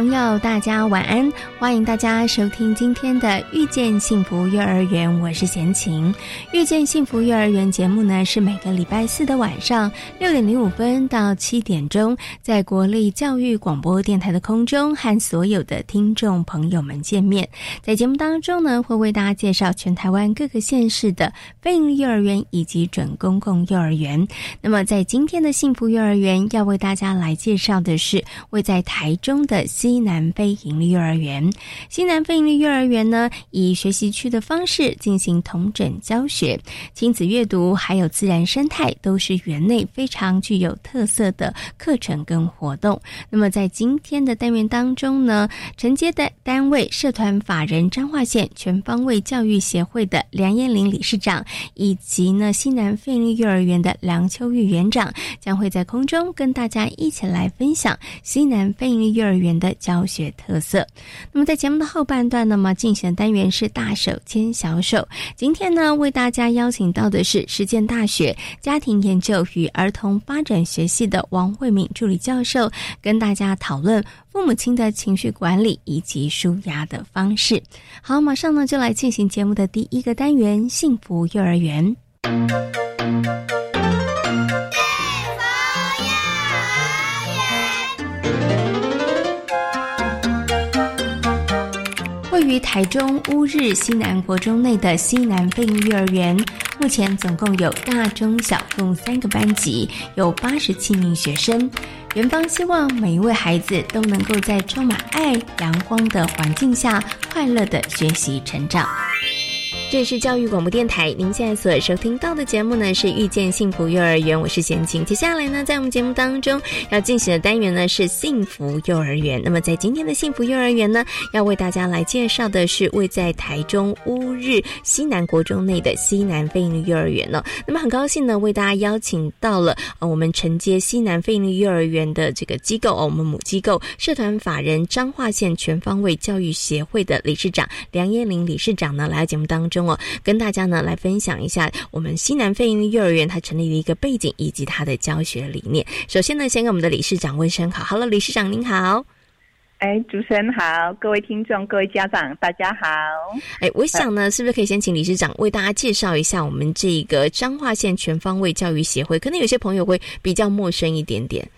朋友，大家晚安！欢迎大家收听今天的《遇见幸福幼儿园》，我是贤琴。《遇见幸福幼儿园》节目呢，是每个礼拜四的晚上六点零五分到七点钟，在国立教育广播电台的空中和所有的听众朋友们见面。在节目当中呢，会为大家介绍全台湾各个县市的非营利幼儿园以及准公共幼儿园。那么，在今天的幸福幼儿园，要为大家来介绍的是位在台中的新。西南非营利幼儿园，西南非营利幼儿园呢，以学习区的方式进行同整教学，亲子阅读还有自然生态都是园内非常具有特色的课程跟活动。那么在今天的单元当中呢，承接的单位社团法人彰化县全方位教育协会的梁燕玲理事长，以及呢西南非营利幼儿园的梁秋玉园长，将会在空中跟大家一起来分享西南非营利幼儿园的。教学特色。那么在节目的后半段，那么进行的单元是大手牵小手。今天呢，为大家邀请到的是实践大学家庭研究与儿童发展学系的王慧敏助理教授，跟大家讨论父母亲的情绪管理以及舒压的方式。好，马上呢就来进行节目的第一个单元——幸福幼儿园。于台中乌日西南国中内的西南飞鹰幼儿园，目前总共有大中小共三个班级，有八十七名学生。园方希望每一位孩子都能够在充满爱、阳光的环境下，快乐的学习成长。这里是教育广播电台，您现在所收听到的节目呢是遇见幸福幼儿园，我是贤琴。接下来呢，在我们节目当中要进行的单元呢是幸福幼儿园。那么在今天的幸福幼儿园呢，要为大家来介绍的是位在台中乌日西南国中内的西南飞鹰幼儿园呢。那么很高兴呢，为大家邀请到了呃我们承接西南飞鹰幼儿园的这个机构哦，我们母机构社团法人彰化县全方位教育协会的理事长梁燕玲理事长呢，来到节目当中。哦，跟大家呢来分享一下我们西南飞鹰幼儿园它成立的一个背景以及它的教学理念。首先呢，先跟我们的理事长问声好，Hello，理事长您好。哎，主持人好，各位听众、各位家长，大家好。哎，我想呢，是不是可以先请理事长为大家介绍一下我们这个彰化县全方位教育协会？可能有些朋友会比较陌生一点点。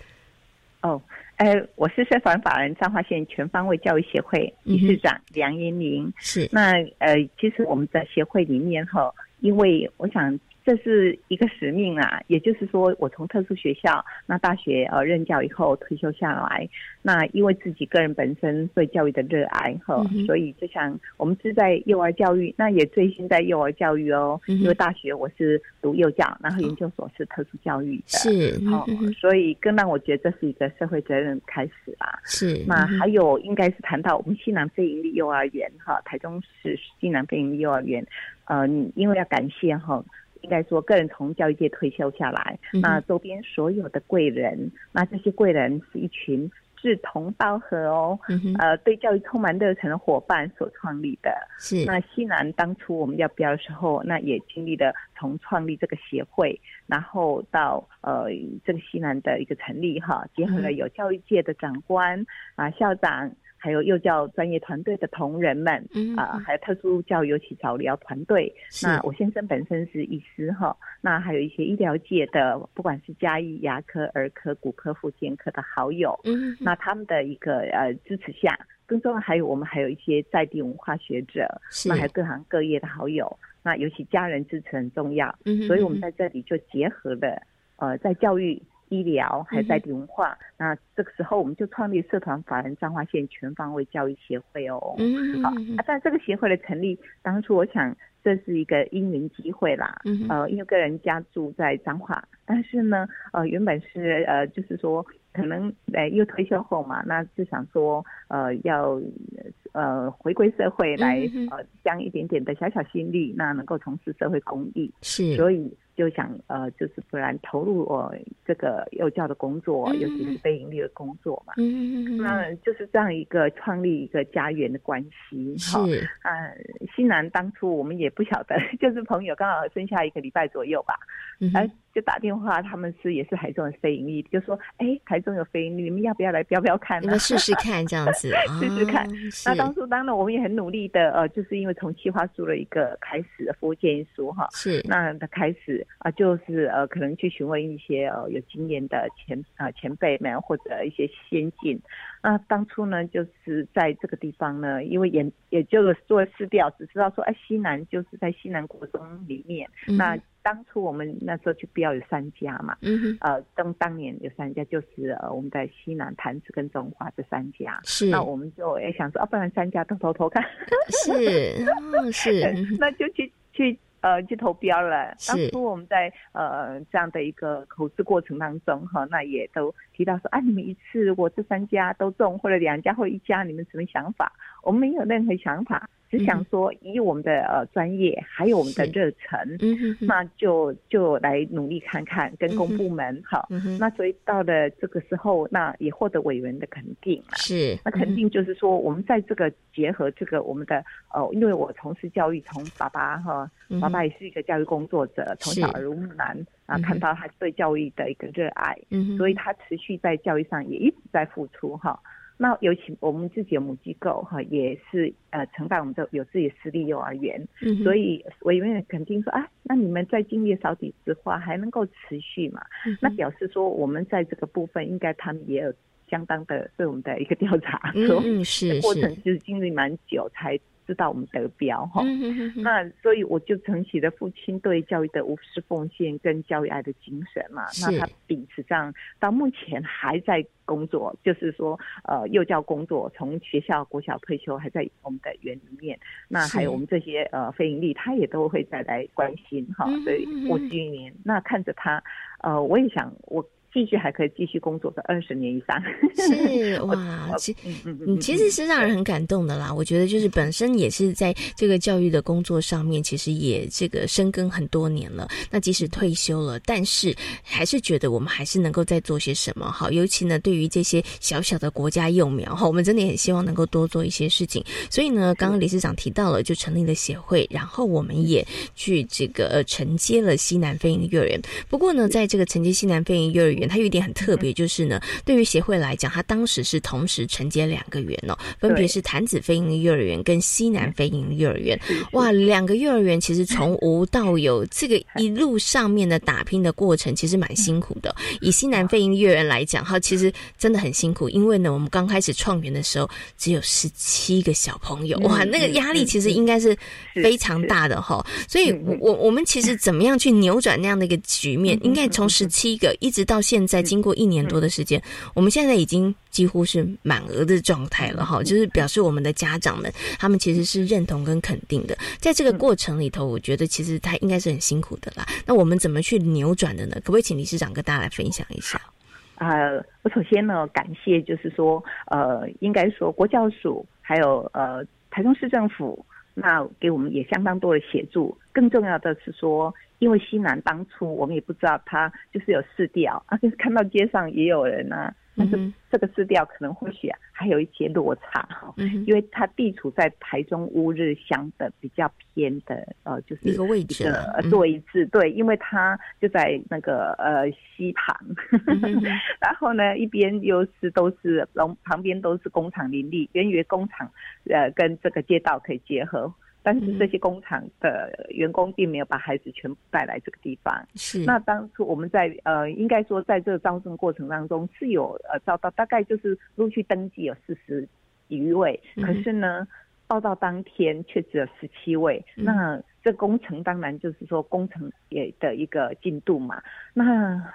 哦。呃，我是社团法人彰化县全方位教育协会理事长梁英玲。是，那呃，其实我们在协会里面哈，因为我想。这是一个使命啊，也就是说，我从特殊学校那大学呃任教以后退休下来，那因为自己个人本身对教育的热爱哈，所以就想我们是在幼儿教育，那也最新在幼儿教育哦，因为大学我是读幼教，然后研究所是特殊教育的，是，好，所以更让我觉得这是一个社会责任开始啦。是，那还有应该是谈到我们西南非营利幼儿园哈，台中市西南非营利幼儿园，呃，因为要感谢哈。应该说，个人从教育界退休下来，那周边所有的贵人，那这些贵人是一群志同道合哦，呃，对教育充满热忱的伙伴所创立的。是那西南当初我们要标的时候，那也经历了从创立这个协会，然后到呃这个西南的一个成立哈，结合了有教育界的长官啊校长。还有幼教专业团队的同仁们，啊，还有特殊教育尤其早疗团队。那我先生本身是医师哈，那还有一些医疗界的，不管是加医、牙科、儿科、骨科、复健科的好友，嗯，那他们的一个呃支持下，更重要还有我们还有一些在地文化学者，那还有各行各业的好友，那尤其家人支持很重要，嗯，所以我们在这里就结合了呃在教育。医疗，还有在地文化。那这个时候，我们就创立社团法人彰化县全方位教育协会哦。嗯，好啊，但这个协会的成立，当初我想这是一个因缘机会啦。嗯呃，因为个人家住在彰化，但是呢，呃，原本是呃，就是说可能呃，又退休后嘛，那就想说呃，要呃回归社会来嗯呃，将一点点的小小心力，那能够从事社会公益。是，所以就想呃，就是不然投入我这个幼教的工作，嗯尤其是非盈利的工作嘛。嗯嗯嗯，那就是这样一个创立一个家园的关系哈。是，啊，新南当初我们也不晓得，就是朋友刚好生下一个礼拜左右吧，嗯哎、就打电话，他们是也是台中的非盈利，就说哎，台中有非盈利，你们要不要来标标看、你们试试看？这样子，试试看？那当初当然我们也很努力的，呃，就是因为从企划书的一个开始的服务建议书哈，是，那的开始啊、就是呃，可能去询问一些呃有经验的前啊、前辈们或者一些先进。那当初呢，就是在这个地方呢，因为也也就是做试调，只知道说，哎，西南就是在西南国中里面。嗯那当初我们那时候就标有三家嘛，嗯哼，呃，当当年有三家，就是呃我们在西南、潭子跟中华这三家。是，那我们就也想说，啊，不然三家都偷偷看。是，哦是，嗯 那就去去呃去投标了。当初我们在呃这样的一个口试过程当中哈，那也都提到说啊，你们一次如果这三家都中，或者两家或一家，你们什么想法？我们没有任何想法，只想说以我们的呃专业还有我们的是。热忱，嗯哼哼，那就就来努力看看，跟公部门哈。嗯哼，那所以到了这个时候，那也获得委员的肯定嘛。是，那肯定就是说，我们在这个结合这个我们的呃，因为我从事教育，从爸爸哈，爸爸也是一个教育工作者，从小耳濡目染啊，看到他对教育的一个热爱，嗯，所以他持续在教育上也一直在付出哈。那尤其我们自己的母机构哈，也是呃承办我们的有自己的私立幼儿园，嗯，所以委员肯定说啊，那你们在经历少底子化还能够持续嘛？嗯那表示说我们在这个部分应该他们也有相当的对我们的一个调查，嗯说嗯是过程是，其实经历蛮久才知道我们得标哈。那所以我就承袭了父亲对教育的无私奉献跟教育爱的精神嘛。是那他秉持这样，到目前还在工作，就是说呃幼教工作，从学校国小退休还在我们的园里面。那还有我们这些呃非盈利，他也都会再来关心哈嗯。所以嗯嗯过去年，那看着他，呃，我也想我。继续还可以继续工作个二十年以上，是 哇，其嗯嗯嗯，其实是让人很感动的啦。我觉得就是本身也是在这个教育的工作上面，其实也这个深耕很多年了。那即使退休了，但是还是觉得我们还是能够再做些什么好。尤其呢，对于这些小小的国家幼苗哈，我们真的也很希望能够多做一些事情。所以呢，刚刚理事长提到了，就成立了协会，然后我们也去这个呃承接了西南飞营幼儿园。不过呢，在这个承接西南飞营幼儿园，它有一点很特别，就是呢，对于协会来讲，他当时是同时承接两个园哦，分别是潭子飞营幼儿园跟西南飞营幼儿园。哇，两个幼儿园其实从无到有，这个 一路上面的打拼的过程，其实蛮辛苦的。以西南飞营幼儿园来讲，哈，其实真的很辛苦，因为呢，我们刚开始创园的时候只有十七个小朋友，哇，那个压力其实应该是非常大的哈。所以，我我我们其实怎么样去扭转那样的一个局面？应该从十七个一直到现在，经过一年多的时间，我们现在已经几乎是满额的状态了哈，就是表示我们的家长们他们其实是认同跟肯定的。在这个过程里头，我觉得其实他应该是很辛苦的啦。那我们怎么去扭转的呢？可不可以请理事长跟大家来分享一下？呃，我首先呢，感谢就是说，呃，应该说国教署还有呃台中市政府，那给我们也相当多的协助。更重要的是说，因为西南当初我们也不知道他就是有试调啊，就是看到街上也有人啊，但是嗯这个色调可能或许啊还有一些落差哈，嗯，因为它地处在台中乌日乡的比较偏的呃，就是一个位置了，嗯。呃位置，对，因为它就在那个呃西旁，然后呢一边又是都是旁旁边都是工厂林立，原以为工厂呃跟这个街道可以结合。但是这些工厂的员工并没有把孩子全部带来这个地方。是那当初我们在呃，应该说在这个招生过程当中是有呃招到大概就是陆续登记有四十余位，嗯可是呢，报到当天却只有十七位。嗯那这工程当然就是说工程也的一个进度嘛。那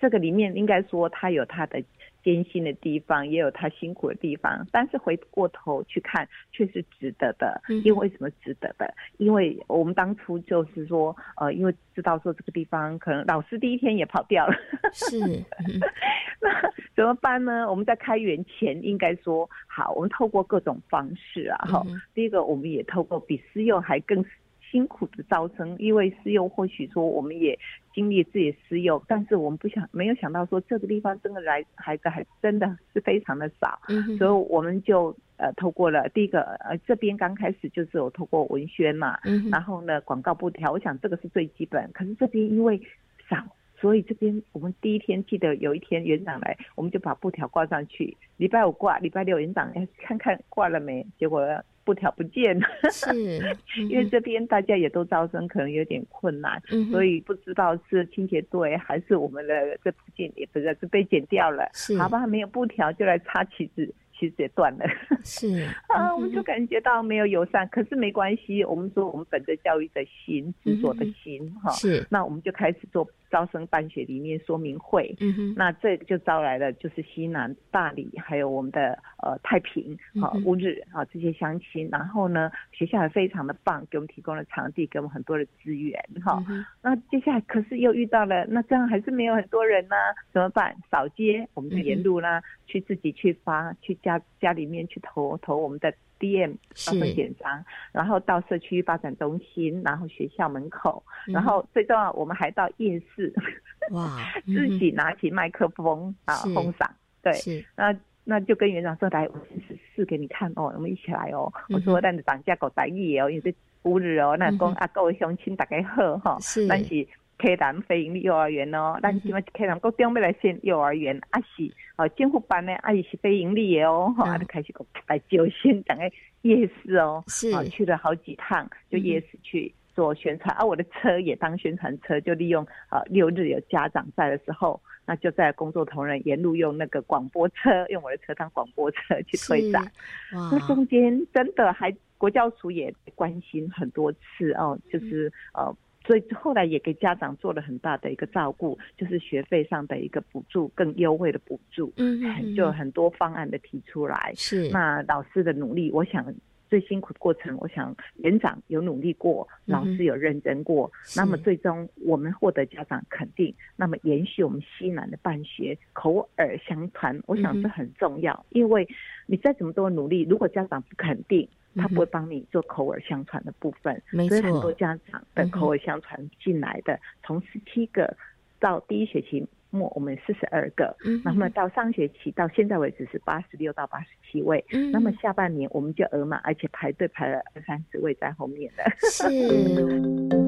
这个里面应该说它有它的。艰辛的地方也有他辛苦的地方，但是回过头去看，却是值得的。因为为什么值得的？因为我们当初就是说，呃，因为知道说这个地方可能老师第一天也跑掉了，是，那怎么办呢？我们在开园前应该说好，我们透过各种方式啊，哈，第一个我们也透过比私幼还更。辛苦的招生，因为私幼或许说我们也经历自己的私幼，但是我们不想没有想到说这个地方真的来孩子还真的是非常的少，所以我们就呃透过了第一个呃这边刚开始就是有透过文宣嘛，然后呢广告布条，我想这个是最基本，可是这边因为少，所以这边我们第一天记得有一天园长来，我们就把布条挂上去，礼拜五挂，礼拜六园长哎看看挂了没，结果。布条不见了，是 因为这边大家也都招生，可能有点困难，所以不知道是清洁队还是我们的这附近也不是是被剪掉了，好吧，没有布条就来插旗子。其实也断了，是 啊，我们就感觉到没有友善，可是没关系。我们说我们本着教育的心、执着的心，哈，是。那我们就开始做招生办学理念说明会。嗯哼。那这就招来了，就是西南、大理，还有我们的呃太平、啊乌日啊这些乡亲。然后呢，学校也非常的棒，给我们提供了场地，给我们很多的资源，哈。那接下来可是又遇到了，那这样还是没有很多人呢，怎么办？扫街，我们就沿路啦，去自己去发去。家家里面去投投我们的 DM 发份简章，然后到社区发展中心，然后学校门口，然后最重要，我们还到夜市，哇，自己拿起麦克风啊，封嗓，对，那那就跟园长说来，我试试给你看哦，我们一起来哦，我说但是涨价搞大意哦，因为五日哦，那讲啊各位乡亲大家好哈，但是。开南非营利幼儿园哦，咱今麦开南高中要来先幼儿园，啊是哦政府班呢，啊是非盈利的哦，哈，就开始讲来就先等个夜市哦，是。啊去了好几趟，就夜市去做宣传，啊我的车也当宣传车，就利用啊六日有家长在的时候，那就在工作同仁沿路用那个广播车，用我的车当广播车去推展，那中间真的还国教署也关心很多次哦，就是呃。所以后来也给家长做了很大的一个照顾，就是学费上的一个补助，更优惠的补助，嗯，就很多方案的提出来。是那老师的努力，我想最辛苦的过程，我想园长有努力过，老师有认真过，那么最终我们获得家长肯定，那么延续我们西南的办学口耳相传，我想这很重要，因为你再怎么多努力，如果家长不肯定。他不会帮你做口耳相传的部分，所以很多家长的口耳相传进来的，从十七个到第一学期末我们四十二个，那么到上学期到现在为止是八十六到八十七位，那么下半年我们就额满，而且排队排了二三十位在后面的。是。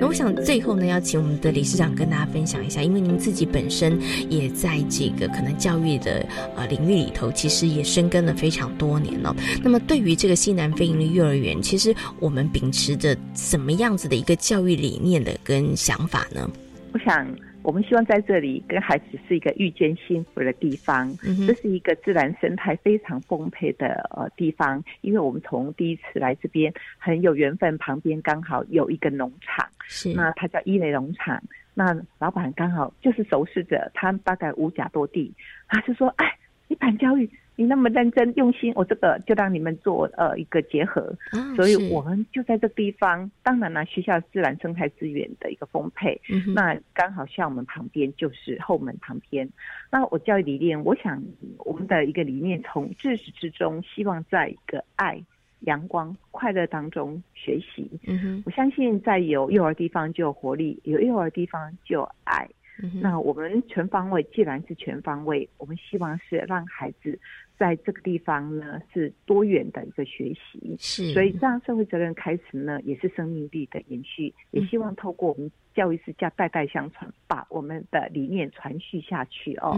那我想最后呢，要请我们的理事长跟大家分享一下，因为您自己本身也在这个可能教育的呃领域里头，其实也深耕了非常多年了。那么对于这个西南非营利幼儿园，其实我们秉持着什么样子的一个教育理念的跟想法呢？我想。我们希望在这里跟孩子是一个遇见幸福的地方，这是一个自然生态非常丰沛的呃地方。因为我们从第一次来这边很有缘分，旁边刚好有一个农场，是那它叫伊雷农场，那老板刚好就是熟识者，他大概五甲多地，他就说：“哎，你板教育。”你那么认真用心，我这个就让你们做呃一个结合，所以我们就在这地方。当然了，学校自然生态资源的一个丰沛，那刚好校门旁边就是后门旁边。那我教育理念，我想我们的一个理念，从自始至终，希望在一个爱、阳光、快乐当中学习。嗯哼，我相信在有幼儿地方就有活力，有幼儿地方就有爱。那我们全方位，既然是全方位，我们希望是让孩子。在这个地方呢，是多元的一个学习，是，所以这样社会责任开始呢，也是生命力的延续。也希望透过我们教育之家代代相传，把我们的理念传续下去哦。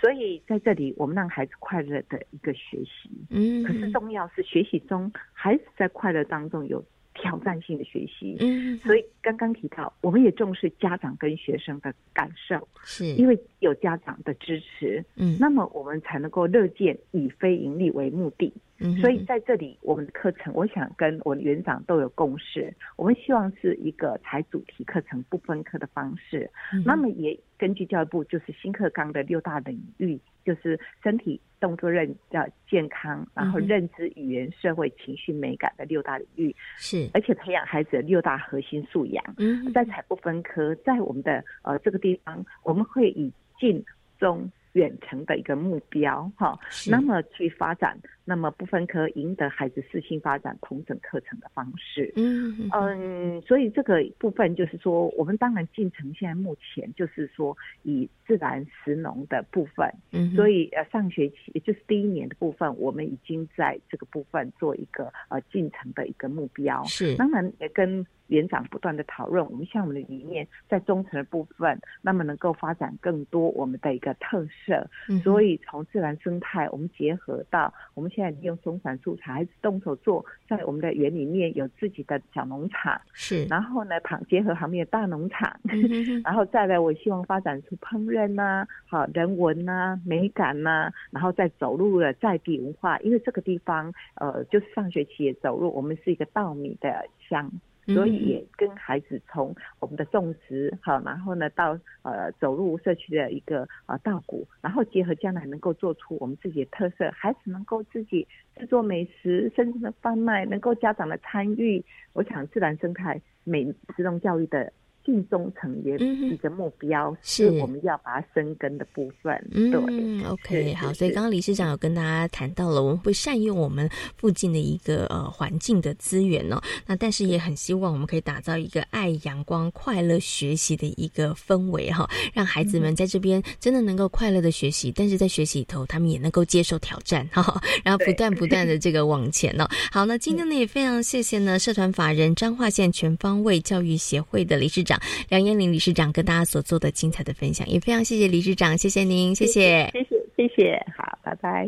所以在这里，我们让孩子快乐的一个学习。嗯，可是重要是学习中，孩子在快乐当中有。挑战性的学习，嗯，所以刚刚提到，我们也重视家长跟学生的感受，是因为有家长的支持，嗯，那么我们才能够乐见以非盈利为目的。嗯所以在这里，我们的课程，我想跟我的园长都有共识，我们希望是一个采主题课程不分科的方式。嗯。那么也根据教育部就是新课纲的六大领域，就是身体、动作认叫健康，然后认知、语言、社会、情绪、美感的六大领域，是，而且培养孩子的六大核心素养。嗯在采不分科，在我们的呃这个地方，我们会以近中远程的一个目标哈，那么去发展，那么不分科赢得孩子适性发展同整课程的方式。嗯嗯嗯，所以这个部分就是说，我们当然进程现在目前就是说以自然食农的部分，嗯，所以以呃上学期也就是第一年的部分，我们已经在这个部分做一个呃进程的一个目标。是。当然也跟园长不断的讨论，我们像我们的理念在中层的部分，那么能够发展更多我们的一个特色。嗯所以从自然生态，我们结合到我们现在利用松散素材，还是动手做，在我们的园里面有自己的小农场，是，然后呢旁结合旁边的大农场。然后再来，我希望发展出烹饪呐、好人文呐、美感呐、然后再走入了在地文化，因为这个地方，呃，就是上学期也走入，我们是一个稻米的乡，所以也跟孩子从我们的种植，好，然后呢到呃走入社区的一个呃稻谷，然后结合将来能够做出我们自己的特色，孩子能够自己制作美食，甚至呢贩卖，能够家长的参与，我想自然生态美食农教育的。近中层也一个目标，是我们要把它生根的部分。嗯对，OK，好，所以刚刚理事长有跟大家谈到了，我们会善用我们附近的一个呃环境的资源哦。那但是也很希望我们可以打造一个爱阳光、快乐学习的一个氛围哈、让孩子们在这边真的能够快乐的学习，但是在学习里头，他们也能够接受挑战哈、然后不断不断的这个往前哦。好，那今天呢也非常谢谢呢社团法人彰化县全方位教育协会的理事长梁燕玲理事长跟大家所做的精彩的分享，也非常谢谢理事长，谢谢您，谢谢。谢谢，谢谢，好，拜拜。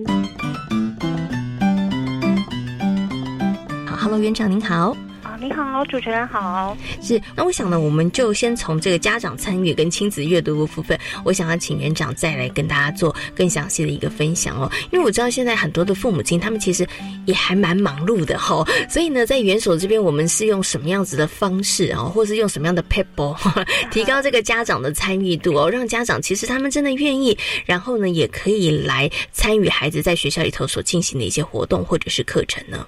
好，Hello，园长您好。啊，你好，主持人好。是，那我想呢，我们就先从这个家长参与跟亲子阅读的部分，我想要请园长再来跟大家做更详细的一个分享哦。因为我知道现在很多的父母亲，他们其实也还蛮忙碌的哈、所以呢，在园所这边，我们是用什么样子的方式哦，或是用什么样的 people 提高这个家长的参与度哦，让家长其实他们真的愿意，然后呢，也可以来参与孩子在学校里头所进行的一些活动或者是课程呢。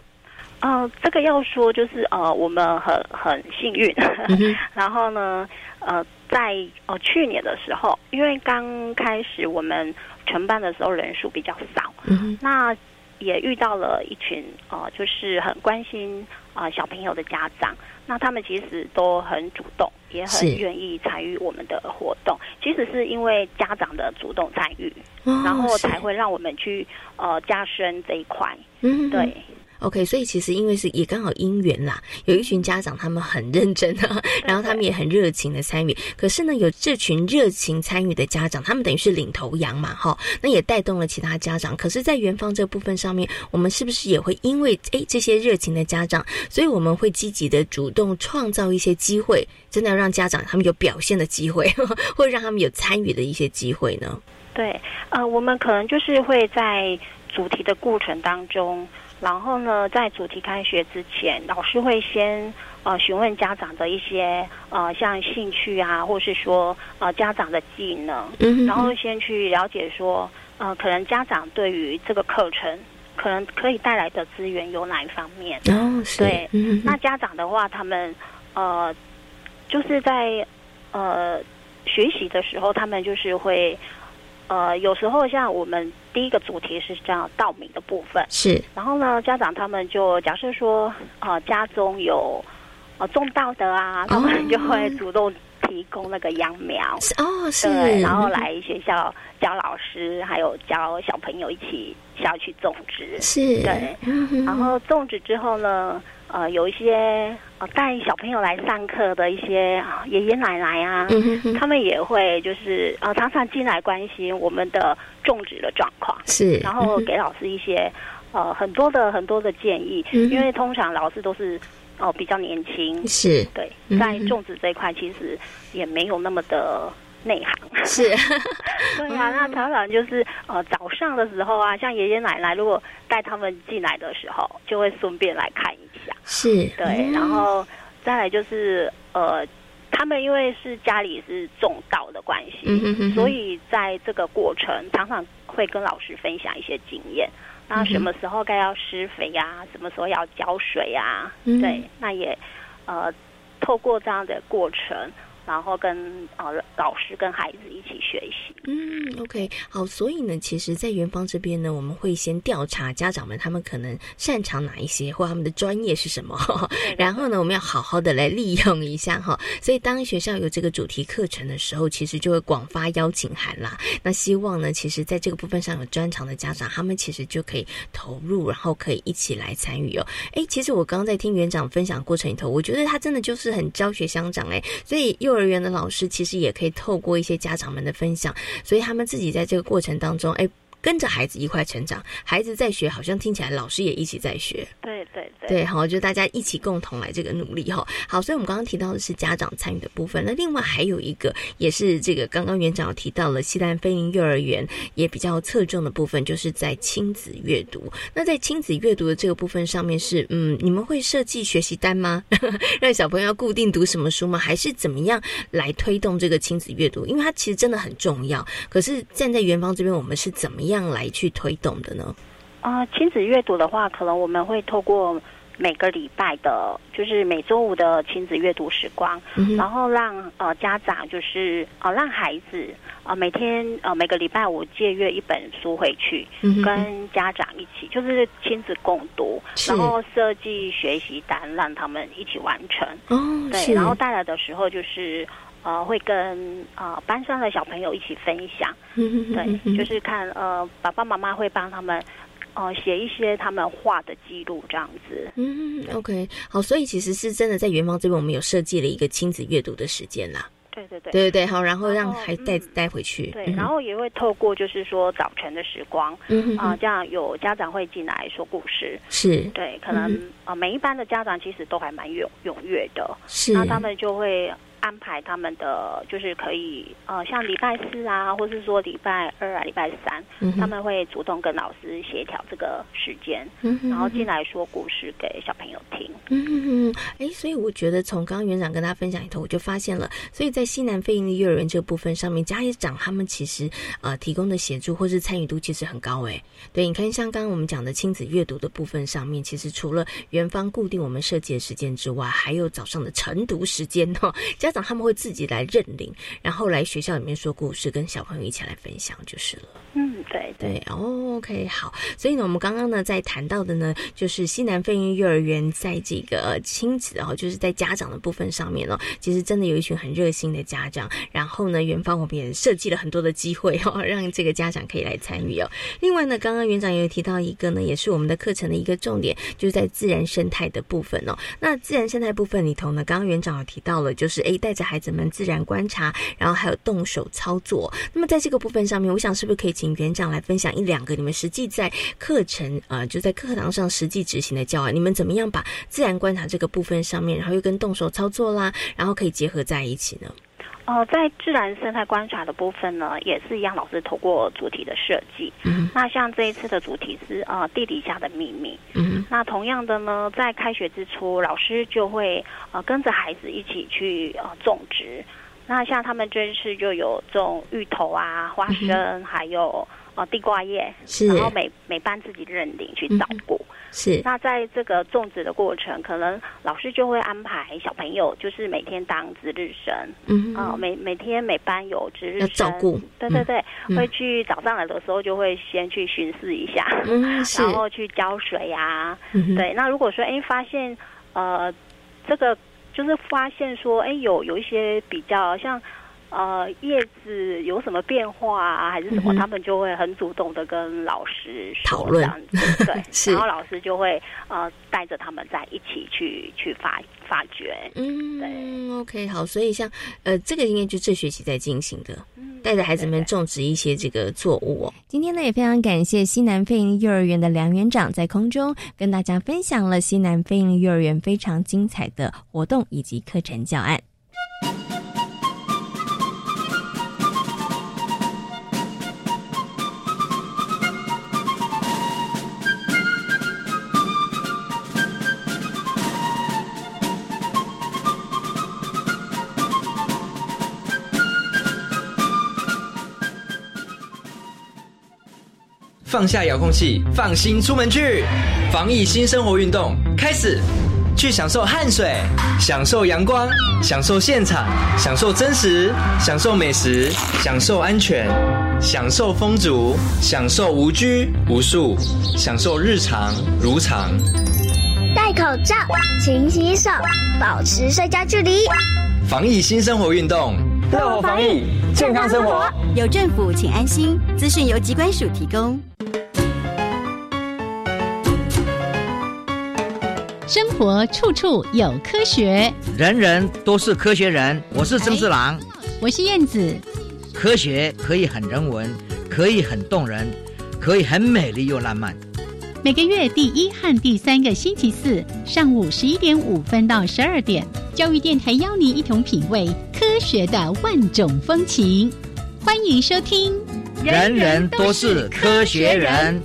呃，这个要说就是呃，我们很很幸运，嗯 然后呢，呃，在呃去年的时候，因为刚开始我们承办的时候人数比较少，嗯，那也遇到了一群呃，就是很关心啊、呃小朋友的家长，那他们其实都很主动，也很是。愿意参与我们的活动。其实是因为家长的主动参与，哦然后才会让我们去呃加深这一块。嗯哼。对。OK，所以其实因为是也刚好因缘啦，有一群家长他们很认真啊，然后他们也很热情的参与。可是呢，有这群热情参与的家长，他们等于是领头羊嘛，哈，那也带动了其他家长。可是，在园方这部分上面，我们是不是也会因为诶这些热情的家长，所以我们会积极的主动创造一些机会，真的让家长他们有表现的机会，或者让他们有参与的一些机会呢？对，呃，我们可能就是会在主题的过程当中，然后呢，在主题开学之前，老师会先呃询问家长的一些呃像兴趣啊，或是说呃家长的技能，嗯然后先去了解说呃可能家长对于这个课程可能可以带来的资源有哪一方面。哦，是，对嗯那家长的话，他们呃，就是在呃学习的时候，他们就是会呃，有时候像我们第一个主题是这样稻米的部分，是，然后呢，家长他们就假设说呃家中有呃种稻的啊，他们就会主动提供那个秧苗。哦，是，对，然后来学校教老师，还有教小朋友一起下去种植。是，对，然后种植之后呢，呃，有一些呃带小朋友来上课的一些啊爷爷奶奶啊，嗯哼哼，他们也会就是呃常常进来关心我们的种植的状况，是，然后给老师一些呃很多的很多的建议，嗯因为通常老师都是哦、比较年轻，是，对嗯，在种植这一块其实也没有那么的内行。是，对啊，那常常就是呃早上的时候啊，像爷爷奶奶如果带他们进来的时候，就会顺便来看一下。是，对，然后再来就是呃，他们因为是家里是种稻的关系，所以在这个过程常常会跟老师分享一些经验。那什么时候该要施肥呀？什么时候要浇水呀？对，那也呃透过这样的过程。然后跟呃老师跟孩子一起学习。嗯，OK，好。所以呢，其实，在园方这边呢，我们会先调查家长们他们可能擅长哪一些，或他们的专业是什么。然后呢，我们要好好的来利用一下哈。所以，当学校有这个主题课程的时候，其实就会广发邀请函啦。那希望呢，其实在这个部分上有专长的家长，他们其实就可以投入，然后可以一起来参与哦。哎，其实我刚刚在听园长分享过程里头，我觉得他真的就是很教学相长哎。所以幼儿幼儿园的老师其实也可以透过一些家长们的分享，所以他们自己在这个过程当中，哎。跟着孩子一块成长，孩子在学，好像听起来老师也一起在学。对对对，对，好，就大家一起共同来这个努力哈。好，所以我们刚刚提到的是家长参与的部分，那另外还有一个也是这个刚刚园长有提到了西南飞林幼儿园也比较侧重的部分，就是在亲子阅读。那在亲子阅读的这个部分上面是，嗯，你们会设计学习单吗？让小朋友要固定读什么书吗？还是怎么样来推动这个亲子阅读？因为它其实真的很重要。可是站在园方这边，我们是怎么样？样来去推动的呢？啊，亲子阅读的话，可能我们会透过每个礼拜的，就是每周五的亲子阅读时光，然后让呃家长就是呃让孩子啊每天呃每个礼拜五借阅一本书回去，跟家长一起就是亲子共读，然后设计学习单让他们一起完成。哦，对，然后带来的时候就是。呃，会跟呃班上的小朋友一起分享，对，就是看呃爸爸妈妈会帮他们呃写一些他们画的记录这样子。嗯，OK，好，所以其实是真的在元芳这边，我们有设计了一个亲子阅读的时间啦。对对对，对对对，好，然后让孩子带带回去。对，然后也会透过就是说早晨的时光，嗯啊，这样有家长会进来说故事。是，对，可能啊每一班的家长其实都还蛮踊踊跃的，是，那他们就会。安排他们的就是可以呃，像礼拜四啊，或是说礼拜二啊、礼拜三，他们会主动跟老师协调这个时间，然后进来说故事给小朋友听。嗯，哎，所以我觉得从刚刚园长跟大家分享里头，我就发现了，所以在西南非营利幼儿园这个部分上面，家长他们其实呃提供的协助或是参与度其实很高哎。对，你看像刚刚我们讲的亲子阅读的部分上面，其实除了园方固定我们设计的时间之外，还有早上的晨读时间哈。家长他们会自己来认领，然后来学校里面说故事，跟小朋友一起来分享就是了。嗯，对对哦，OK，好。所以呢，我们刚刚呢在谈到的呢，就是西南飞鹰幼儿园在这个亲子哦，就是在家长的部分上面哦，其实真的有一群很热心的家长。然后呢，园方我们也设计了很多的机会哦，让这个家长可以来参与哦。另外呢，刚刚园长也有提到一个呢，也是我们的课程的一个重点，就是在自然生态的部分哦。那自然生态部分里头呢，刚刚园长有提到了，就是哎。带着孩子们自然观察，然后还有动手操作。那么在这个部分上面，我想是不是可以请园长来分享一两个你们实际在课程呃，就在课堂上实际执行的教案？你们怎么样把自然观察这个部分上面，然后又跟动手操作啦，然后可以结合在一起呢？哦，在自然生态观察的部分呢，也是一样，老师透过主题的设计。嗯，那像这一次的主题是呃地底下的秘密。嗯，那同样的呢，在开学之初，老师就会呃跟着孩子一起去呃种植。那像他们这次就有种芋头啊、花生，还有呃地瓜叶，然后每每班自己认领去照顾。是，那在这个种植的过程，可能老师就会安排小朋友，就是每天当值日生，嗯，啊，每每天每班有值日生，照顾，对对对，会去早上来的时候就会先去巡视一下，嗯，然后去浇水呀，对，那如果说哎发现呃这个就是发现说哎有有一些比较像。呃，叶子有什么变化啊，还是什么？他们就会很主动的跟老师讨论，对 然后老师就会呃带着他们在一起去去发发掘。嗯，对，OK，好，所以像呃这个应该就这学期在进行的，带着孩子们种植一些这个作物哦。今天呢也非常感谢西南飞鹰幼儿园的梁园长在空中跟大家分享了西南飞鹰幼儿园非常精彩的活动以及课程教案。放下遥控器，放心出门去。防疫新生活运动开始，去享受汗水，享受阳光，享受现场，享受真实，享受美食，享受安全，享受风足，享受无拘无束，享受日常如常。戴口罩，勤洗手，保持社交距离。防疫新生活运动，乐活防疫，健康生活。有政府，请安心。资讯由机关署提供。生活处处有科学，人人都是科学人。我是曾志郎，我是燕子。科学可以很人文，可以很动人，可以很美丽又浪漫。每个月第一和第三个星期四上午十一点五分到十二点，教育电台邀您一同品味科学的万种风情。欢迎收听，人人都是科学人。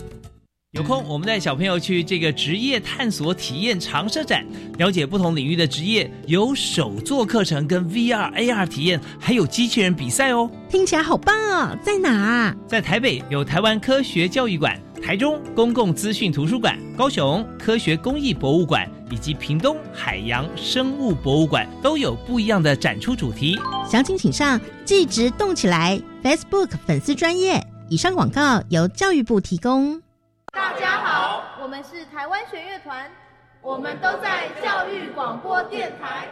有空，我们带小朋友去这个职业探索体验长设展，了解不同领域的职业，有手作课程、跟 VR、AR 体验，还有机器人比赛哦。听起来好棒哦！在哪？在台北有台湾科学教育馆，台中公共资讯图书馆，高雄科学工艺博物馆，以及屏东海洋生物博物馆，都有不一样的展出主题。详情请上即职动起来 Facebook 粉丝专业。以上广告由教育部提供。大家好，我们是台湾学乐团，我们都在教育广播电台。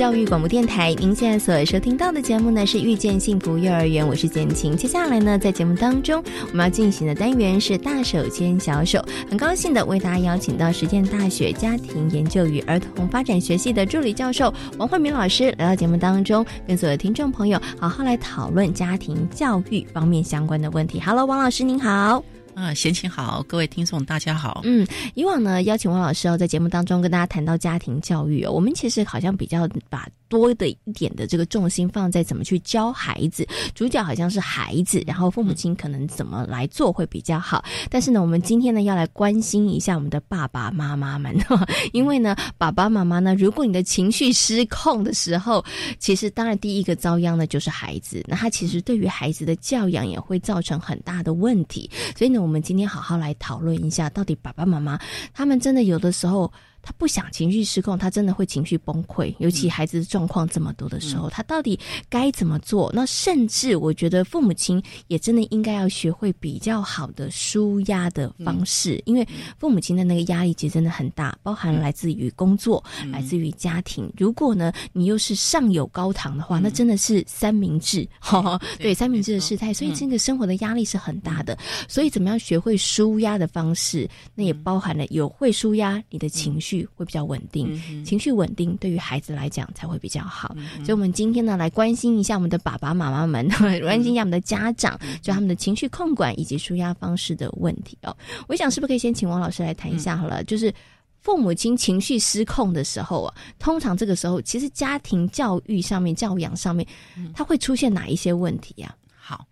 教育广播电台，您现在所收听到的节目呢是遇见幸福幼儿园，我是简晴。接下来呢，在节目当中我们要进行的单元是大手牵小手，很高兴的为大家邀请到实践大学家庭研究与儿童发展学系的助理教授王慧明老师来到节目当中，跟所有听众朋友好好来讨论家庭教育方面相关的问题。Hello，王老师您好。啊，闲情好，各位听众大家好。嗯，以往呢邀请王老师哦，在节目当中跟大家谈到家庭教育哦，我们其实好像比较把。多的一点的这个重心放在怎么去教孩子，主角好像是孩子，然后父母亲可能怎么来做会比较好。但是呢，我们今天呢要来关心一下我们的爸爸妈妈们，因为呢，爸爸妈妈呢，如果你的情绪失控的时候，其实当然第一个遭殃的就是孩子，那他其实对于孩子的教养也会造成很大的问题。所以呢，我们今天好好来讨论一下，到底爸爸妈妈他们真的有的时候。他不想情绪失控，他真的会情绪崩溃。尤其孩子的状况这么多的时候，他到底该怎么做？那甚至我觉得父母亲也真的应该要学会比较好的舒压的方式，因为父母亲的那个压力其实真的很大，包含来自于工作，来自于家庭。如果呢，你又是上有高堂的话，那真的是三明治，对三明治的事态，所以这个生活的压力是很大的。所以怎么样学会舒压的方式，那也包含了有会舒压你的情绪。会比较稳定，情绪稳定对于孩子来讲才会比较好。所以，我们今天呢，来关心一下我们的爸爸妈妈们，关心一下我们的家长，就他们的情绪控管以及舒压方式的问题哦。我想，是不是可以先请王老师来谈一下好了？就是父母亲情绪失控的时候啊，通常这个时候，其实家庭教育上面、教养上面，它会出现哪一些问题呀？好，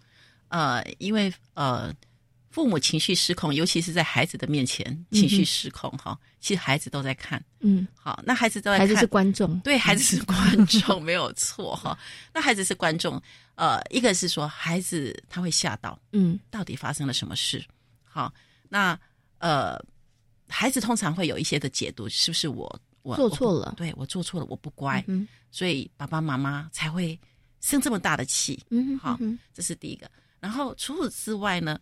呃，因为呃。父母情绪失控，尤其是在孩子的面前情绪失控，哈，其实孩子都在看，嗯，好，那孩子都在看，孩子是观众，对，孩子是观众，没有错，哈。那孩子是观众，呃，一个是说孩子他会吓到，嗯，到底发生了什么事？好，那呃，孩子通常会有一些的解读，是不是我我做错了？对我做错了，我不乖，嗯，所以爸爸妈妈才会生这么大的气，嗯，好，这是第一个。然后除此之外呢？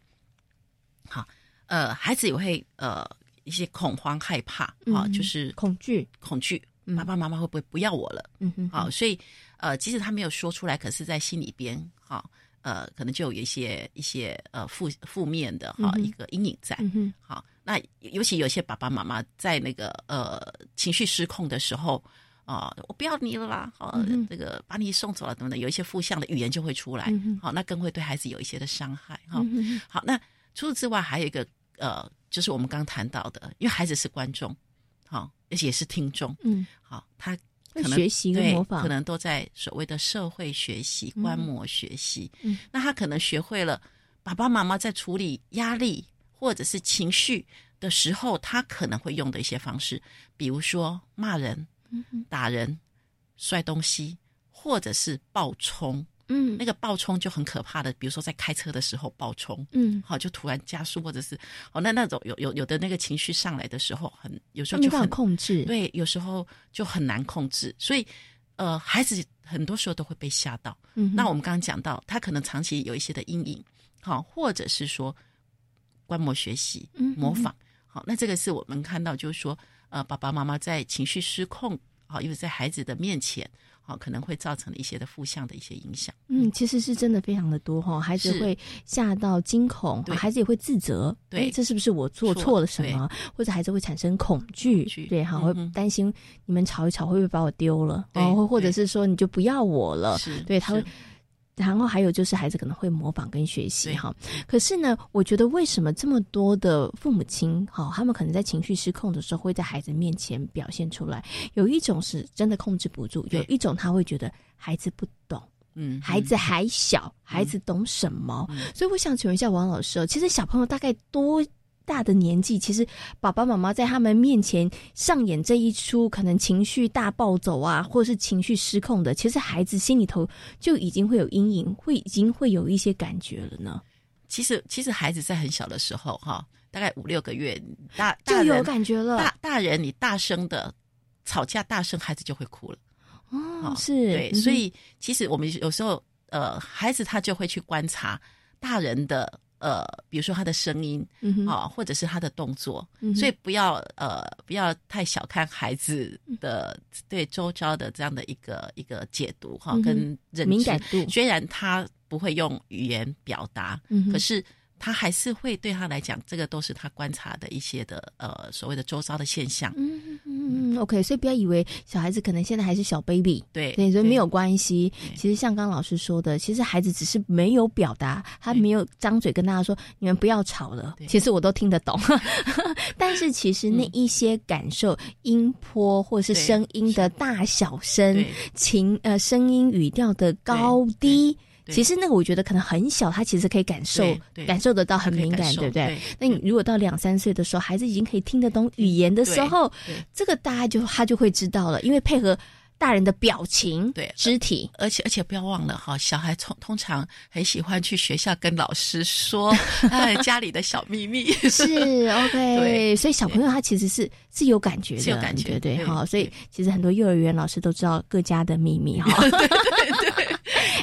好，呃，孩子也会呃一些恐慌、害怕啊，就是恐惧、恐惧，爸爸妈妈会不会不要我了？嗯哼，好，所以呃，即使他没有说出来，可是在心里边，好，呃，可能就有一些一些呃负负面的哈一个阴影在。嗯好，那尤其有些爸爸妈妈在那个呃情绪失控的时候，啊，我不要你了啦，好，这个把你送走了等等，有一些负向的语言就会出来，好，那更会对孩子有一些的伤害哈。好，那除此之外还有一个呃，就是我们刚谈到的，因为孩子是观众，好，而且也是听众，嗯，好，他。可能学习跟模仿，可能都在所谓的社会学习、观摩学习。嗯，那他可能学会了爸爸妈妈在处理压力或者是情绪的时候，他可能会用的一些方式，比如说骂人、打人、摔东西，或者是暴冲。嗯，那个暴冲就很可怕的，比如说在开车的时候暴冲，嗯，好就突然加速，或者是哦那那种有有有的那个情绪上来的时候，很有时候就很控制，对，有时候就很难控制，所以呃孩子很多时候都会被吓到。嗯，那我们刚刚讲到，他可能长期有一些的阴影，好，或者是说观摩学习、模仿，好，那这个是我们看到就是说呃爸爸妈妈在情绪失控，好，因为在孩子的面前。好，可能会造成一些的负向的一些影响。嗯，其实是真的非常的多哈，孩子会吓到惊恐，孩子也会自责，对，这是不是我做错了什么？或者孩子会产生恐惧，对，哈，会担心你们吵一吵会不会把我丢了？哦，或者是说你就不要我了？对，他会。然后还有就是孩子可能会模仿跟学习哈，可是呢，我觉得为什么这么多的父母亲哈，他们可能在情绪失控的时候会在孩子面前表现出来？有一种是真的控制不住，有一种他会觉得孩子不懂，嗯，孩子还小，孩子懂什么？所以我想请问一下王老师哦，其实小朋友大概多？大的年纪，其实爸爸妈妈在他们面前上演这一出可能情绪大暴走啊，或者是情绪失控的，其实孩子心里头就已经会有阴影，会已经会有一些感觉了呢。其实，其实孩子在很小的时候，哈，大概五六个月，大就有感觉了。大大人，你大声的吵架，大声，孩子就会哭了。哦，是对，所以其实我们有时候，呃，孩子他就会去观察大人的。呃，比如说他的声音啊，或者是他的动作，所以不要呃不要太小看孩子的对周遭的这样的一个一个解读哈，跟敏感度。虽然他不会用语言表达，可是。他还是会对他来讲，这个都是他观察的一些的呃所谓的周遭的现象。嗯嗯嗯 o k 所以不要以为小孩子可能现在还是小 baby，对对，所以没有关系。其实像刚老师说的，其实孩子只是没有表达，他没有张嘴跟大家说你们不要吵了。其实我都听得懂，但是其实那一些感受，音波或是声音的大小声、情呃声音语调的高低。其实那个我觉得可能很小，他其实可以感受感受得到很敏感，对不对？那你如果到两三岁的时候，孩子已经可以听得懂语言的时候，这个大家就他就会知道了，因为配合大人的表情、对肢体，而且而且不要忘了哈，小孩通通常很喜欢去学校跟老师说 哎家里的小秘密，是 OK，对，所以小朋友他其实是是有感觉的，有感觉对哈，所以其实很多幼儿园老师都知道各家的秘密哈。